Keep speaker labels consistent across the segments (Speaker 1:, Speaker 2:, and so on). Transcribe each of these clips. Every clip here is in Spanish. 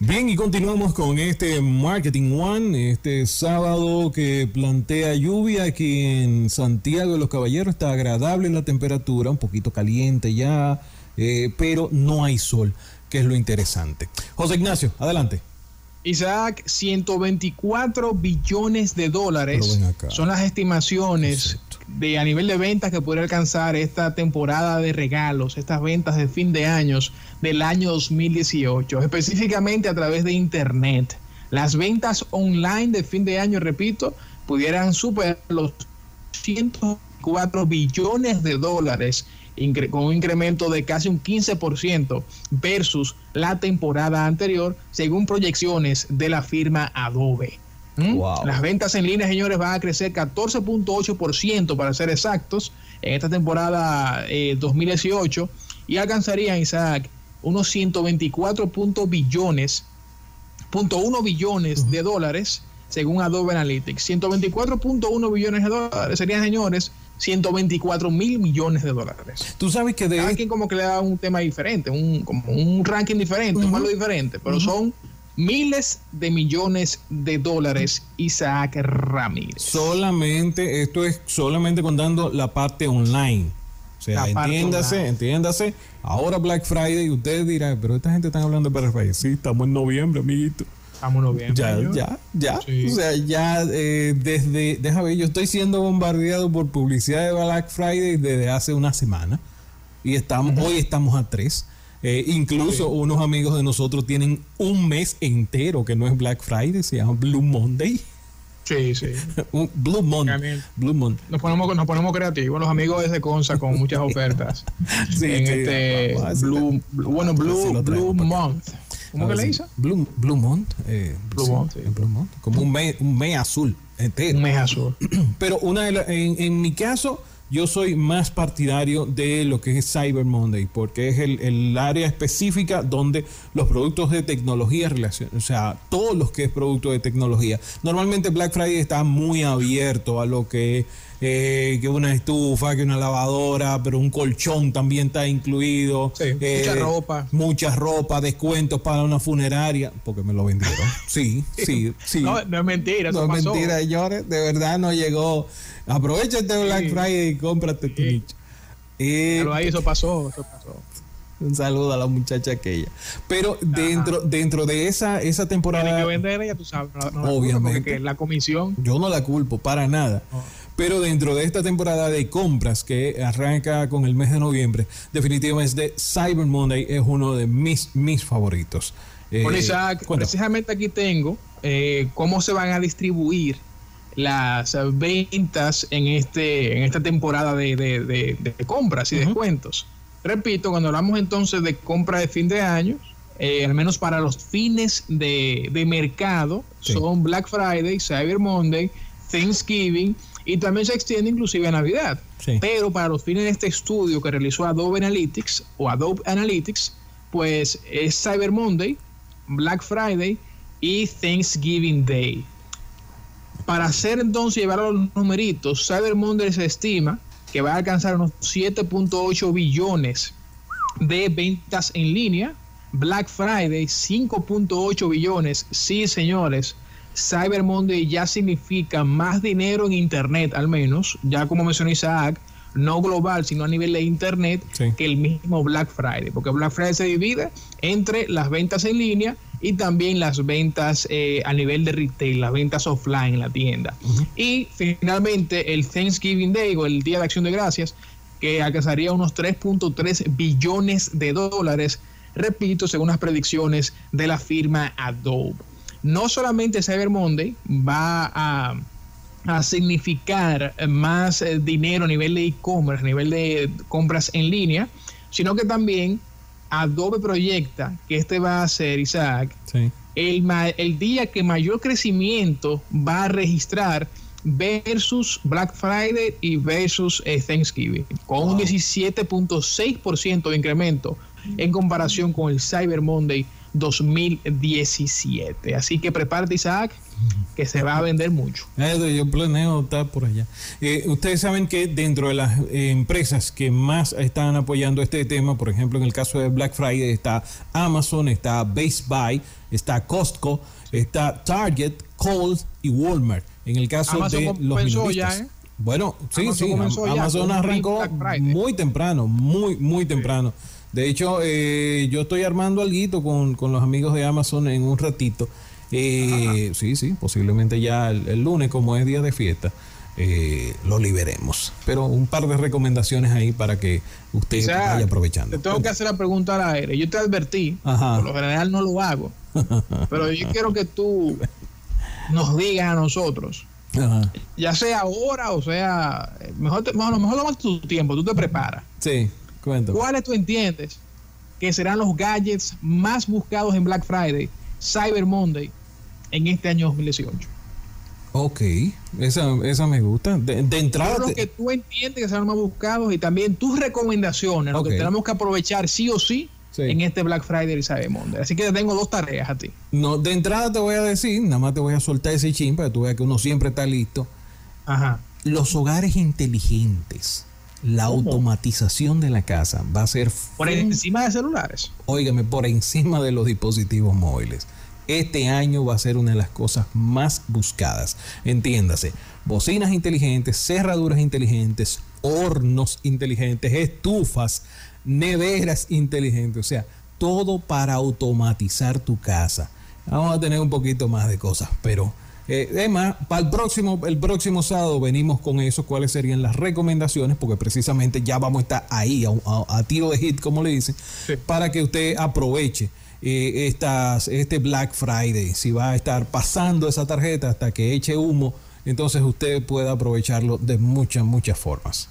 Speaker 1: Bien, y continuamos con este Marketing One, este sábado que plantea lluvia aquí en Santiago de los Caballeros. Está agradable la temperatura, un poquito caliente ya, eh, pero no hay sol, que es lo interesante. José Ignacio, adelante.
Speaker 2: Isaac, 124 billones de dólares son las estimaciones de a nivel de ventas que puede alcanzar esta temporada de regalos, estas ventas de fin de años del año 2018, específicamente a través de Internet. Las ventas online de fin de año, repito, pudieran superar los 104 billones de dólares con un incremento de casi un 15% versus la temporada anterior, según proyecciones de la firma Adobe. ¿Mm? Las ventas en línea, señores, van a crecer 14.8% para ser exactos en esta temporada 2018 eh, y alcanzarían, Isaac, unos 124 billones, punto billones de dólares según Adobe Analytics. 124.1 billones de dólares serían, señores, 124 mil millones de dólares.
Speaker 1: Tú sabes que de...
Speaker 2: Cada quien como que le da un tema diferente, un, como un ranking diferente, un valor diferente, pero son miles de millones de dólares Isaac Ramírez.
Speaker 1: Solamente, esto es solamente contando la parte online. O sea, entiéndase, entiéndase. Ahora Black Friday, ustedes dirán, pero esta gente está hablando de Black Friday. Sí, estamos en noviembre, amiguito.
Speaker 2: Estamos en noviembre.
Speaker 1: Ya, ya, ya. O sea, ya eh, desde, déjame yo estoy siendo bombardeado por publicidad de Black Friday desde hace una semana. Y estamos, hoy estamos a tres. Eh, incluso unos amigos de nosotros tienen un mes entero que no es Black Friday, se llama Blue Monday.
Speaker 2: Sí, sí.
Speaker 1: Blue Monday. Blue Monday.
Speaker 2: Nos ponemos, nos ponemos creativos, los amigos de Consa con muchas ofertas. sí, en este Blue, bueno, Blue, Blue Month. ¿Cómo que le hizo?
Speaker 1: Blue, Blue Month. Eh, Blue, Month sí. Blue. Como un mes, un mes azul entero.
Speaker 2: Un mes azul.
Speaker 1: Pero una en, en mi caso yo soy más partidario de lo que es Cyber Monday, porque es el, área específica donde los productos de tecnología, o sea, todos los que es producto de tecnología. Normalmente Black Friday está muy abierto a lo que eh, que una estufa, que una lavadora, pero un colchón también está incluido.
Speaker 2: Eh, mucha ropa.
Speaker 1: Mucha ropa, descuentos para una funeraria, porque me lo vendieron. Sí, sí, sí.
Speaker 2: No, no es mentira,
Speaker 1: No es mentira, señores, de verdad no llegó. Aprovecha este Black Friday y cómprate tu nicho.
Speaker 2: pero ahí eso pasó, eso pasó.
Speaker 1: Un saludo a la muchacha aquella. Pero dentro, dentro de esa, esa temporada.
Speaker 2: Tiene que vender ella, tú sabes.
Speaker 1: obviamente.
Speaker 2: La, comisión.
Speaker 1: Yo no la culpo para nada. Pero dentro de esta temporada de compras que arranca con el mes de noviembre, definitivamente Cyber Monday es uno de mis, mis favoritos.
Speaker 2: bueno, eh, precisamente aquí tengo eh, cómo se van a distribuir las ventas en este en esta temporada de, compras y descuentos. Repito, cuando hablamos entonces de compra de fin de año, eh, al menos para los fines de, mercado, son Black Friday, Cyber Monday, Thanksgiving y también se extiende inclusive a Navidad. Pero para los fines de este estudio que realizó Adobe Analytics o Adobe Analytics, pues es Cyber Monday, Black Friday y Thanksgiving Day. Para hacer entonces llevar a los numeritos, Cyber Monday se estima que va a alcanzar unos 7.8 billones de ventas en línea. Black Friday 5.8 billones. Sí, señores, Cyber Monday ya significa más dinero en Internet, al menos, ya como mencionó Isaac, no global, sino a nivel de Internet, que el mismo Black Friday, porque Black Friday se divide entre las ventas en línea y también las ventas eh, a nivel de retail, las ventas offline en la tienda. Y finalmente el Thanksgiving Day o el Día de Acción de Gracias, que alcanzaría unos 3.3 billones de dólares, repito, según las predicciones de la firma Adobe no solamente Cyber Monday va a, significar más eh, dinero a nivel de e-commerce, a nivel de compras en línea, sino que también Adobe proyecta que este va a ser, Isaac, el, el día que mayor crecimiento va a registrar versus Black Friday y versus eh, Thanksgiving, con un 17.6% de incremento en comparación con el Cyber Monday 2017. Así que prepárate, Isaac, que se va a vender mucho.
Speaker 1: Yo planeo estar por allá. Eh, ustedes saben que dentro de las eh, empresas que más están apoyando este tema, por ejemplo, en el caso de Black Friday está Amazon, está Base Buy, está Costco, está Target, Kohl's y Walmart. En el caso de los minoristas. ¿eh? Bueno, sí, sí, Amazon arrancó muy temprano, muy, muy temprano. De hecho, eh, yo estoy armando algo con, con los amigos de Amazon en un ratito. Eh, sí, sí, posiblemente ya el, lunes, como es día de fiesta, eh, lo liberemos. Pero un par de recomendaciones ahí para que usted vaya aprovechando.
Speaker 2: Te tengo que hacer la pregunta al aire. Yo te advertí, por lo general no lo hago, pero yo quiero que tú nos digas a nosotros. Ya sea ahora o sea, mejor, a lo mejor tomas tu tiempo, tú te preparas.
Speaker 1: Sí.
Speaker 2: ¿Cuáles tú entiendes que serán los gadgets más buscados en Black Friday, Cyber Monday, en este año 2018?
Speaker 1: Ok, esa, me gusta. De, entrada.
Speaker 2: lo que tú entiendes que serán más buscados y también tus recomendaciones, lo que tenemos que aprovechar sí o sí, en este Black Friday y Cyber Monday. Así que te tengo dos tareas a ti.
Speaker 1: No, de entrada te voy a decir, nada más te voy a soltar ese chin para que tú veas que uno siempre está listo.
Speaker 2: Ajá.
Speaker 1: Los hogares inteligentes la automatización de la casa va a ser...
Speaker 2: Por encima de celulares.
Speaker 1: Óigame, por encima de los dispositivos móviles. Este año va a ser una de las cosas más buscadas. Entiéndase, bocinas inteligentes, cerraduras inteligentes, hornos inteligentes, estufas, neveras inteligentes, o sea, todo para automatizar tu casa. Vamos a tener un poquito más de cosas, pero eh, para el próximo, el próximo sábado venimos con eso, cuáles serían las recomendaciones, porque precisamente ya vamos a estar ahí a, tiro de hit, como le dicen, para que usted aproveche eh, estas, este Black Friday. Si va a estar pasando esa tarjeta hasta que eche humo, entonces usted puede aprovecharlo de muchas, muchas formas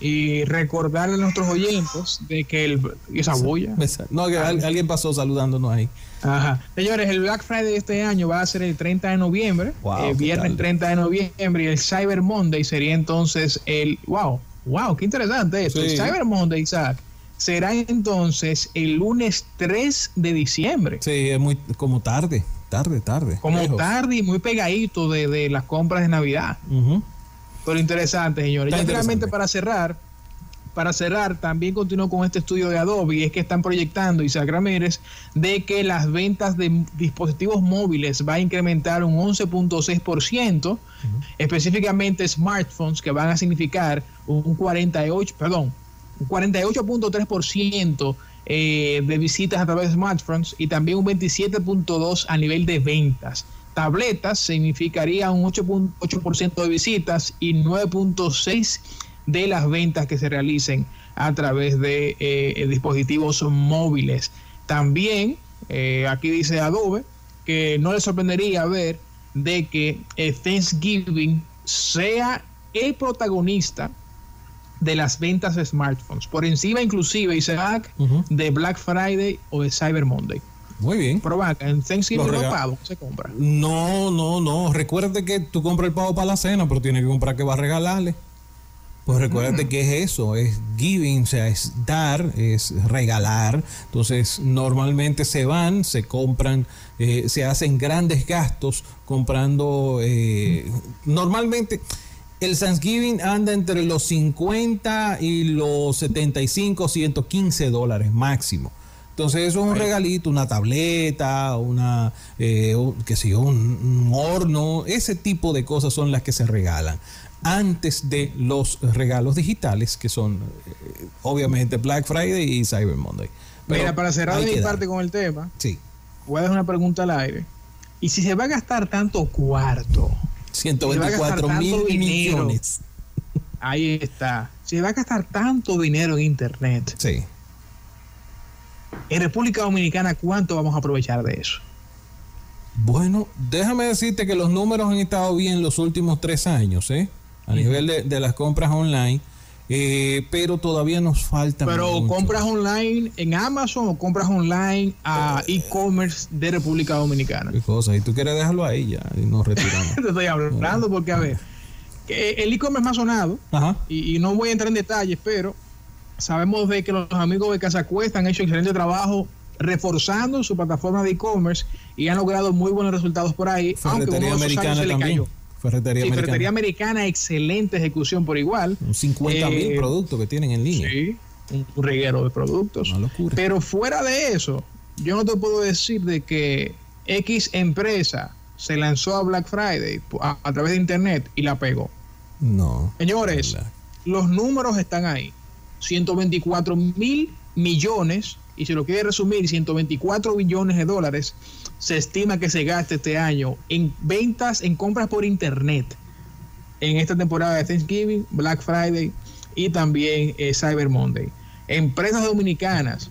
Speaker 2: y recordarle a nuestros oyentes de que el esa bulla
Speaker 1: no que alguien pasó saludándonos ahí.
Speaker 2: Ajá. señores el Black Friday de este año va a ser el 30 de noviembre eh, viernes 30 de noviembre y el Cyber Monday sería entonces el wow wow qué interesante esto. El Cyber Monday Isaac será entonces el lunes 3 de diciembre.
Speaker 1: Sí es muy como tarde tarde tarde
Speaker 2: como tarde y muy pegadito de, de las compras de Navidad pero interesante, señores. Y finalmente para cerrar, para cerrar, también continúo con este estudio de Adobe y es que están proyectando, Isaac Ramírez, de que las ventas de dispositivos móviles va a incrementar un 11.6%, específicamente smartphones que van a significar un 48, perdón, un 48.3% eh, de visitas a través de smartphones y también un 27.2 a nivel de ventas tabletas significaría un 8.8% de visitas y 9.6% de las ventas que se realicen a través de eh, dispositivos móviles. También, eh, aquí dice Adobe, que no le sorprendería ver de que eh, Thanksgiving sea el protagonista de las ventas de smartphones, por encima inclusive, Isaac, de Black Friday o de Cyber Monday.
Speaker 1: Muy bien.
Speaker 2: Pero en Thanksgiving no pavo se compra.
Speaker 1: No, no, no. Recuerde que tú compras el pavo para la cena, pero tienes que comprar que va a regalarle. Pues recuérdate mm. que es eso, es giving, o sea, es dar, es regalar. Entonces, normalmente se van, se compran, eh, se hacen grandes gastos comprando. Eh, normalmente, el Thanksgiving anda entre los 50 y los 75, 115 dólares máximo. Entonces eso es un regalito, una tableta, una, eh, qué sé yo, un, horno, ese tipo de cosas son las que se regalan antes de los regalos digitales que son eh, obviamente Black Friday y Cyber Monday.
Speaker 2: Mira, para cerrar mi parte con el tema,
Speaker 1: sí.
Speaker 2: voy a dejar una pregunta al aire. ¿Y si se va a gastar tanto cuarto?
Speaker 1: 124 mil millones.
Speaker 2: Ahí está. Si se va a gastar tanto dinero en Internet.
Speaker 1: Sí
Speaker 2: en República Dominicana, ¿cuánto vamos a aprovechar de eso?
Speaker 1: Bueno, déjame decirte que los números han estado bien los últimos tres años, ¿eh? A nivel de, las compras online. Eh, pero todavía nos falta.
Speaker 2: Pero compras online en Amazon o compras online a eh, e-commerce de República Dominicana.
Speaker 1: ¿Qué cosa? Y tú quieres dejarlo ahí ya y nos retiramos.
Speaker 2: Te estoy hablando porque, a ver, el e-commerce más sonado, y, no voy a entrar en detalles, pero sabemos de que los amigos de Casa Cuesta han hecho excelente trabajo reforzando su plataforma de e-commerce y han logrado muy buenos resultados por ahí.
Speaker 1: Ferretería americana se le cayó.
Speaker 2: Ferretería, americana. Ferretería americana, excelente ejecución por igual.
Speaker 1: 50 mil eh, productos que tienen en línea. Sí,
Speaker 2: un reguero de productos. Una locura. Pero fuera de eso, yo no te puedo decir de que X empresa se lanzó a Black Friday a, través de internet y la pegó.
Speaker 1: No.
Speaker 2: Señores, los números están ahí. 124 mil millones, y si lo quiere resumir, 124 billones de dólares se estima que se gaste este año en ventas, en compras por internet en esta temporada de Thanksgiving, Black Friday y también eh, Cyber Monday. Empresas dominicanas